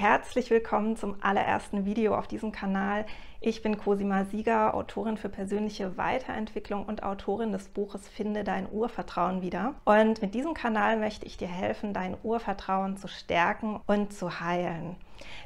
herzlich willkommen zum allerersten Video auf diesem Kanal. Ich bin Cosima Sieger, Autorin für persönliche Weiterentwicklung und Autorin des Buches Finde dein Urvertrauen wieder. Und mit diesem Kanal möchte ich dir helfen, dein Urvertrauen zu stärken und zu heilen.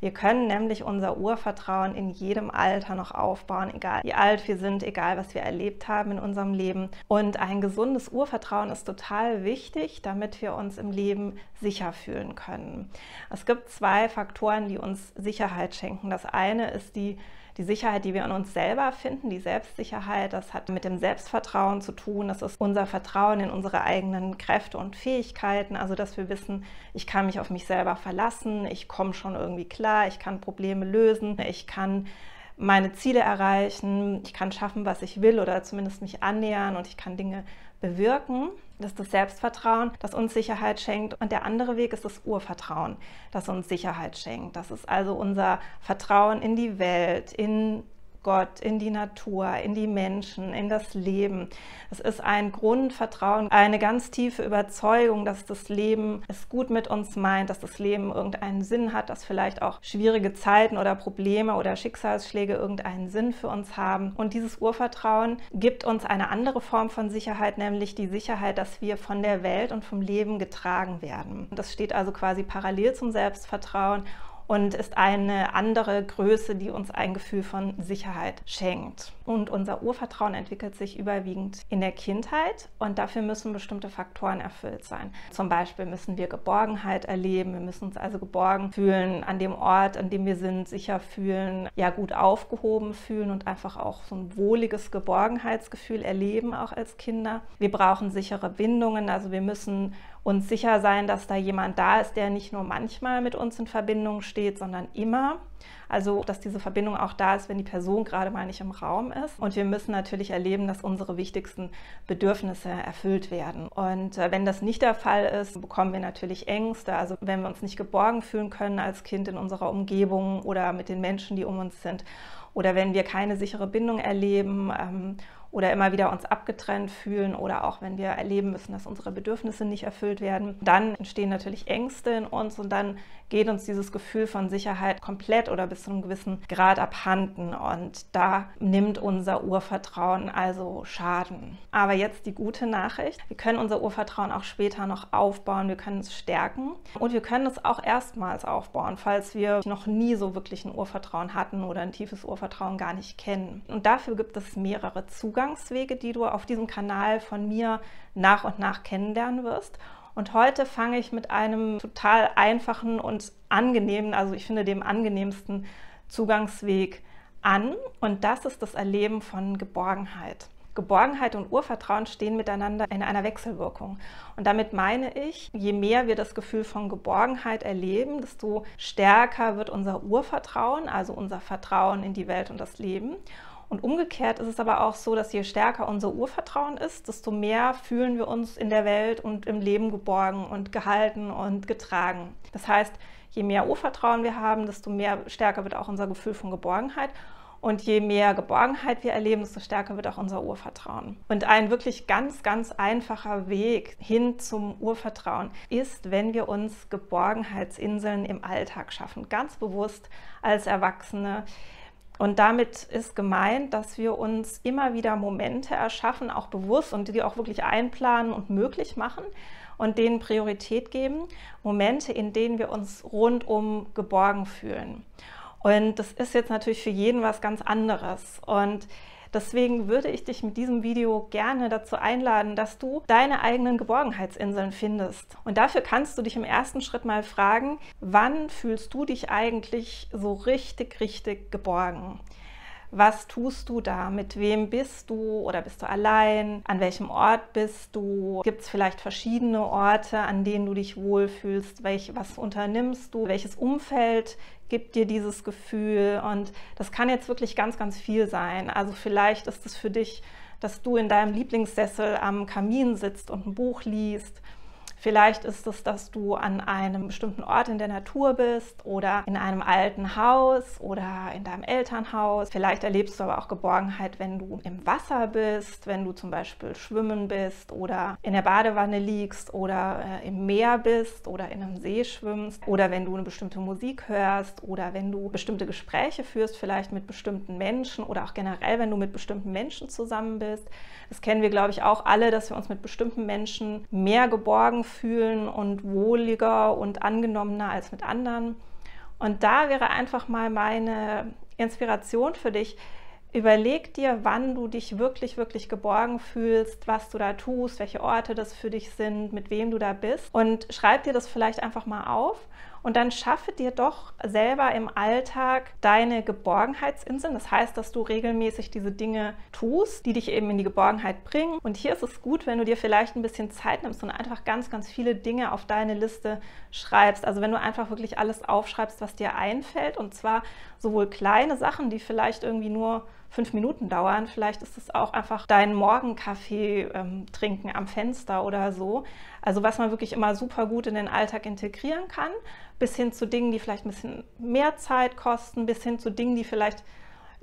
Wir können nämlich unser Urvertrauen in jedem Alter noch aufbauen, egal wie alt wir sind, egal was wir erlebt haben in unserem Leben. Und ein gesundes Urvertrauen ist total wichtig, damit wir uns im Leben sicher fühlen können. Es gibt zwei Faktoren, die uns Sicherheit schenken. Das eine ist die die Sicherheit, die wir in uns selber finden, die Selbstsicherheit, das hat mit dem Selbstvertrauen zu tun. Das ist unser Vertrauen in unsere eigenen Kräfte und Fähigkeiten. Also, dass wir wissen, ich kann mich auf mich selber verlassen, ich komme schon irgendwie klar, ich kann Probleme lösen, ich kann meine Ziele erreichen, ich kann schaffen, was ich will oder zumindest mich annähern und ich kann Dinge bewirken. Das ist das Selbstvertrauen, das uns Sicherheit schenkt. Und der andere Weg ist das Urvertrauen, das uns Sicherheit schenkt. Das ist also unser Vertrauen in die Welt, in Gott, in die Natur, in die Menschen, in das Leben. Es ist ein Grundvertrauen, eine ganz tiefe Überzeugung, dass das Leben es gut mit uns meint, dass das Leben irgendeinen Sinn hat, dass vielleicht auch schwierige Zeiten oder Probleme oder Schicksalsschläge irgendeinen Sinn für uns haben. Und dieses Urvertrauen gibt uns eine andere Form von Sicherheit, nämlich die Sicherheit, dass wir von der Welt und vom Leben getragen werden. Das steht also quasi parallel zum Selbstvertrauen und ist eine andere Größe, die uns ein Gefühl von Sicherheit schenkt. Und unser Urvertrauen entwickelt sich überwiegend in der Kindheit und dafür müssen bestimmte Faktoren erfüllt sein. Zum Beispiel müssen wir Geborgenheit erleben, wir müssen uns also geborgen fühlen an dem Ort, an dem wir sind, sicher fühlen, ja gut aufgehoben fühlen und einfach auch so ein wohliges Geborgenheitsgefühl erleben, auch als Kinder. Wir brauchen sichere Bindungen, also wir müssen uns sicher sein, dass da jemand da ist, der nicht nur manchmal mit uns in Verbindung steht, sondern immer. Also, dass diese Verbindung auch da ist, wenn die Person gerade mal nicht im Raum ist. Und wir müssen natürlich erleben, dass unsere wichtigsten Bedürfnisse erfüllt werden. Und äh, wenn das nicht der Fall ist, bekommen wir natürlich Ängste. Also, wenn wir uns nicht geborgen fühlen können als Kind in unserer Umgebung oder mit den Menschen, die um uns sind. Oder wenn wir keine sichere Bindung erleben ähm, oder immer wieder uns abgetrennt fühlen oder auch wenn wir erleben müssen, dass unsere Bedürfnisse nicht erfüllt werden, dann entstehen natürlich Ängste in uns und dann geht uns dieses Gefühl von Sicherheit komplett oder bis zu einem gewissen Grad abhanden und da nimmt unser Urvertrauen also Schaden. Aber jetzt die gute Nachricht, wir können unser Urvertrauen auch später noch aufbauen, wir können es stärken und wir können es auch erstmals aufbauen, falls wir noch nie so wirklich ein Urvertrauen hatten oder ein tiefes Urvertrauen gar nicht kennen. Und dafür gibt es mehrere Zugangswege Zugangswege, die du auf diesem Kanal von mir nach und nach kennenlernen wirst. Und heute fange ich mit einem total einfachen und angenehmen, also ich finde dem angenehmsten Zugangsweg an. Und das ist das Erleben von Geborgenheit. Geborgenheit und Urvertrauen stehen miteinander in einer Wechselwirkung. Und damit meine ich, je mehr wir das Gefühl von Geborgenheit erleben, desto stärker wird unser Urvertrauen, also unser Vertrauen in die Welt und das Leben. Und umgekehrt ist es aber auch so, dass je stärker unser Urvertrauen ist, desto mehr fühlen wir uns in der Welt und im Leben geborgen und gehalten und getragen. Das heißt, je mehr Urvertrauen wir haben, desto mehr stärker wird auch unser Gefühl von Geborgenheit. Und je mehr Geborgenheit wir erleben, desto stärker wird auch unser Urvertrauen. Und ein wirklich ganz, ganz einfacher Weg hin zum Urvertrauen ist, wenn wir uns Geborgenheitsinseln im Alltag schaffen, ganz bewusst als Erwachsene und damit ist gemeint, dass wir uns immer wieder Momente erschaffen, auch bewusst und die auch wirklich einplanen und möglich machen und denen Priorität geben. Momente, in denen wir uns rundum geborgen fühlen. Und das ist jetzt natürlich für jeden was ganz anderes. Und Deswegen würde ich dich mit diesem Video gerne dazu einladen, dass du deine eigenen Geborgenheitsinseln findest. Und dafür kannst du dich im ersten Schritt mal fragen, wann fühlst du dich eigentlich so richtig, richtig geborgen? Was tust du da? Mit wem bist du oder bist du allein? An welchem Ort bist du? Gibt es vielleicht verschiedene Orte, an denen du dich wohlfühlst? Welch, was unternimmst du? Welches Umfeld gibt dir dieses Gefühl? Und das kann jetzt wirklich ganz, ganz viel sein. Also vielleicht ist es für dich, dass du in deinem Lieblingssessel am Kamin sitzt und ein Buch liest Vielleicht ist es, dass du an einem bestimmten Ort in der Natur bist oder in einem alten Haus oder in deinem Elternhaus. Vielleicht erlebst du aber auch Geborgenheit, wenn du im Wasser bist, wenn du zum Beispiel schwimmen bist oder in der Badewanne liegst oder äh, im Meer bist oder in einem See schwimmst oder wenn du eine bestimmte Musik hörst oder wenn du bestimmte Gespräche führst, vielleicht mit bestimmten Menschen oder auch generell, wenn du mit bestimmten Menschen zusammen bist. Das kennen wir, glaube ich, auch alle, dass wir uns mit bestimmten Menschen mehr geborgen fühlen und wohliger und angenommener als mit anderen. Und da wäre einfach mal meine Inspiration für dich. Überleg dir, wann du dich wirklich, wirklich geborgen fühlst, was du da tust, welche Orte das für dich sind, mit wem du da bist. Und schreib dir das vielleicht einfach mal auf und dann schaffe dir doch selber im Alltag deine Geborgenheitsinseln. Das heißt, dass du regelmäßig diese Dinge tust, die dich eben in die Geborgenheit bringen. Und hier ist es gut, wenn du dir vielleicht ein bisschen Zeit nimmst und einfach ganz, ganz viele Dinge auf deine Liste schreibst. Also wenn du einfach wirklich alles aufschreibst, was dir einfällt. Und zwar sowohl kleine Sachen, die vielleicht irgendwie nur fünf Minuten dauern. Vielleicht ist es auch einfach dein Morgenkaffee ähm, trinken am Fenster oder so. Also was man wirklich immer super gut in den Alltag integrieren kann, bis hin zu Dingen, die vielleicht ein bisschen mehr Zeit kosten, bis hin zu Dingen, die vielleicht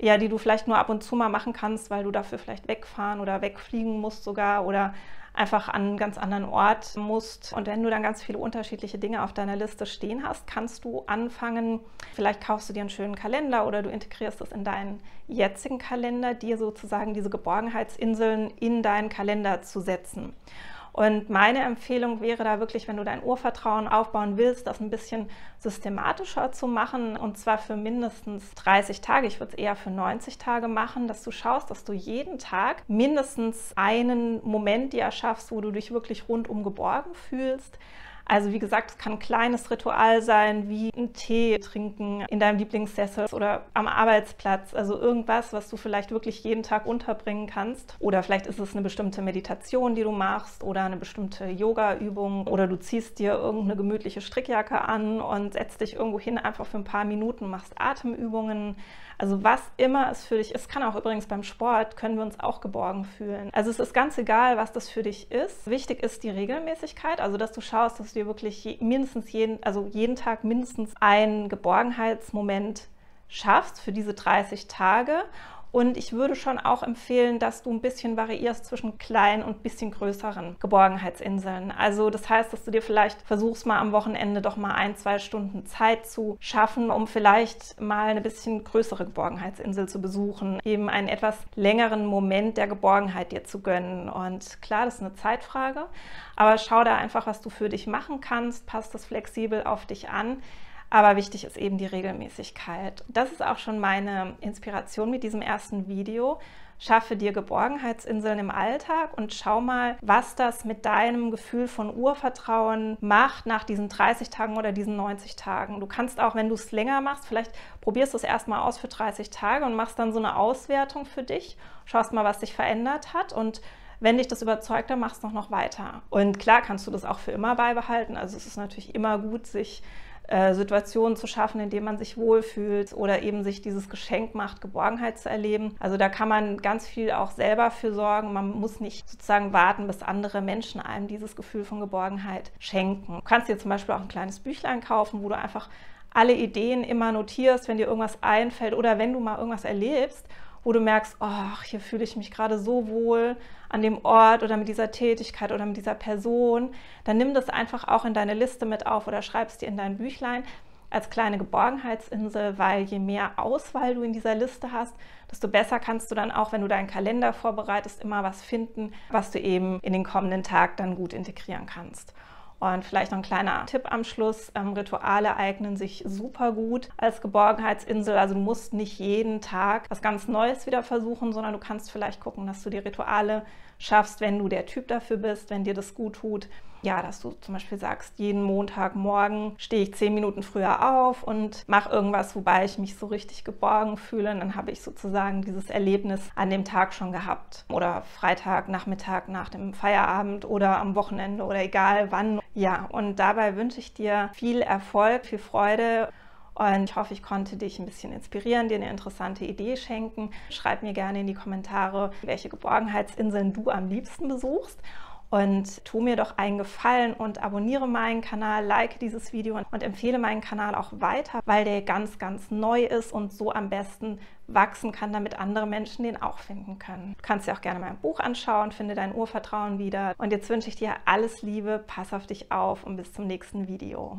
ja, die du vielleicht nur ab und zu mal machen kannst, weil du dafür vielleicht wegfahren oder wegfliegen musst sogar oder einfach an einen ganz anderen Ort musst. Und wenn du dann ganz viele unterschiedliche Dinge auf deiner Liste stehen hast, kannst du anfangen, vielleicht kaufst du dir einen schönen Kalender oder du integrierst es in deinen jetzigen Kalender, dir sozusagen diese Geborgenheitsinseln in deinen Kalender zu setzen. Und meine Empfehlung wäre da wirklich, wenn du dein Urvertrauen aufbauen willst, das ein bisschen systematischer zu machen und zwar für mindestens 30 Tage. Ich würde es eher für 90 Tage machen, dass du schaust, dass du jeden Tag mindestens einen Moment dir erschaffst, wo du dich wirklich rundum geborgen fühlst. Also wie gesagt, es kann ein kleines Ritual sein, wie einen Tee trinken in deinem Lieblingssessel oder am Arbeitsplatz. Also irgendwas, was du vielleicht wirklich jeden Tag unterbringen kannst. Oder vielleicht ist es eine bestimmte Meditation, die du machst oder eine bestimmte Yoga-Übung. Oder du ziehst dir irgendeine gemütliche Strickjacke an und setzt dich irgendwo hin einfach für ein paar Minuten, machst Atemübungen. Also was immer es für dich ist, kann auch übrigens beim Sport, können wir uns auch geborgen fühlen. Also es ist ganz egal, was das für dich ist. Wichtig ist die Regelmäßigkeit, also dass du schaust, dass du dir wirklich mindestens jeden, also jeden Tag mindestens einen Geborgenheitsmoment schaffst für diese 30 Tage und ich würde schon auch empfehlen, dass du ein bisschen variierst zwischen kleinen und bisschen größeren Geborgenheitsinseln. Also das heißt, dass du dir vielleicht versuchst, mal am Wochenende doch mal ein, zwei Stunden Zeit zu schaffen, um vielleicht mal eine bisschen größere Geborgenheitsinsel zu besuchen, eben einen etwas längeren Moment der Geborgenheit dir zu gönnen. Und klar, das ist eine Zeitfrage, aber schau da einfach, was du für dich machen kannst, passt das flexibel auf dich an. Aber wichtig ist eben die Regelmäßigkeit. Das ist auch schon meine Inspiration mit diesem ersten Video. Schaffe dir Geborgenheitsinseln im Alltag und schau mal, was das mit deinem Gefühl von Urvertrauen macht nach diesen 30 Tagen oder diesen 90 Tagen. Du kannst auch, wenn du es länger machst, vielleicht probierst du es erstmal aus für 30 Tage und machst dann so eine Auswertung für dich, schaust mal, was sich verändert hat und wenn dich das überzeugt, dann machst du noch weiter. Und klar kannst du das auch für immer beibehalten. Also es ist natürlich immer gut, sich äh, Situationen zu schaffen, in denen man sich wohlfühlt oder eben sich dieses Geschenk macht, Geborgenheit zu erleben. Also da kann man ganz viel auch selber für sorgen. Man muss nicht sozusagen warten, bis andere Menschen einem dieses Gefühl von Geborgenheit schenken. Du kannst dir zum Beispiel auch ein kleines Büchlein kaufen, wo du einfach alle Ideen immer notierst, wenn dir irgendwas einfällt oder wenn du mal irgendwas erlebst wo du merkst, oh, hier fühle ich mich gerade so wohl an dem Ort oder mit dieser Tätigkeit oder mit dieser Person, dann nimm das einfach auch in deine Liste mit auf oder schreib es dir in dein Büchlein als kleine Geborgenheitsinsel, weil je mehr Auswahl du in dieser Liste hast, desto besser kannst du dann auch, wenn du deinen Kalender vorbereitest, immer was finden, was du eben in den kommenden Tag dann gut integrieren kannst. Und vielleicht noch ein kleiner Tipp am Schluss. Ähm, Rituale eignen sich super gut als Geborgenheitsinsel. Also du musst nicht jeden Tag was ganz Neues wieder versuchen, sondern du kannst vielleicht gucken, dass du die Rituale schaffst, wenn du der Typ dafür bist, wenn dir das gut tut ja, dass du zum Beispiel sagst, jeden Montagmorgen stehe ich zehn Minuten früher auf und mache irgendwas, wobei ich mich so richtig geborgen fühle. Und dann habe ich sozusagen dieses Erlebnis an dem Tag schon gehabt. Oder Freitag, Nachmittag nach dem Feierabend oder am Wochenende oder egal wann. Ja, und dabei wünsche ich dir viel Erfolg, viel Freude. Und ich hoffe, ich konnte dich ein bisschen inspirieren, dir eine interessante Idee schenken. Schreib mir gerne in die Kommentare, welche Geborgenheitsinseln du am liebsten besuchst. Und tu mir doch einen Gefallen und abonniere meinen Kanal, like dieses Video und empfehle meinen Kanal auch weiter, weil der ganz, ganz neu ist und so am besten wachsen kann, damit andere Menschen den auch finden können. Du kannst dir auch gerne mein Buch anschauen, finde dein Urvertrauen wieder. Und jetzt wünsche ich dir alles Liebe, pass auf dich auf und bis zum nächsten Video.